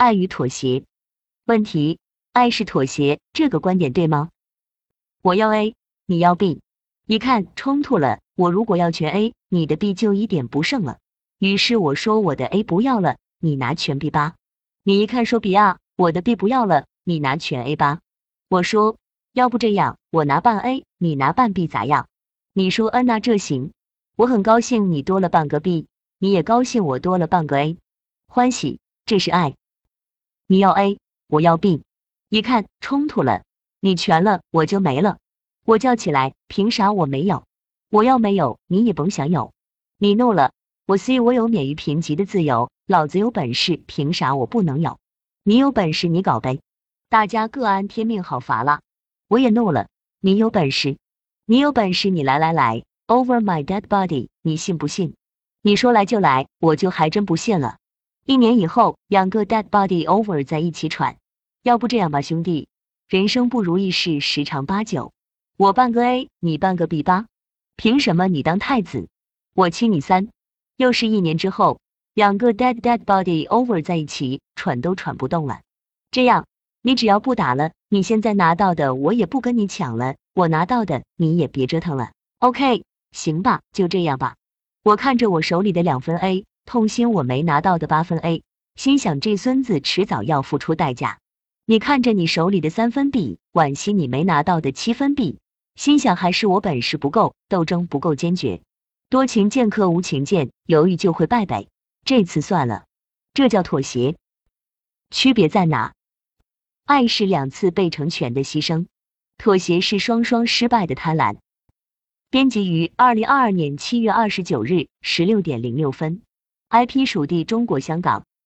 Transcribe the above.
爱与妥协。问题：爱是妥协，这个观点对吗？我要 A，你要 B，一看冲突了。我如果要全 A，你的 B 就一点不剩了。于是我说我的 A 不要了，你拿全 B 吧。你一看说 B 啊，我的 B 不要了，你拿全 A 吧。我说要不这样，我拿半 A，你拿半 B 咋样？你说嗯那这行，我很高兴你多了半个 B，你也高兴我多了半个 A，欢喜，这是爱。你要 A，我要 B，一看冲突了，你全了我就没了，我叫起来凭啥我没有？我要没有你也甭想有，你怒了，我 C 我有免于贫瘠的自由，老子有本事凭啥我不能有？你有本事你搞呗，大家各安天命好伐了？我也怒了，你有本事。你有本事，你来来来，Over my dead body，你信不信？你说来就来，我就还真不信了。一年以后，两个 dead body over 在一起喘。要不这样吧，兄弟，人生不如意事十常八九，我半个 A，你半个 B 吧。凭什么你当太子，我亲你三？又是一年之后，两个 dead dead body over 在一起喘都喘不动了。这样，你只要不打了，你现在拿到的我也不跟你抢了。我拿到的你也别折腾了，OK，行吧，就这样吧。我看着我手里的两分 A，痛心我没拿到的八分 A，心想这孙子迟早要付出代价。你看着你手里的三分 B，惋惜你没拿到的七分 B，心想还是我本事不够，斗争不够坚决。多情剑客无情剑，犹豫就会败北。这次算了，这叫妥协。区别在哪？爱是两次被成全的牺牲。妥协是双双失败的贪婪。编辑于二零二二年七月二十九日十六点零六分。IP 属地中国香港。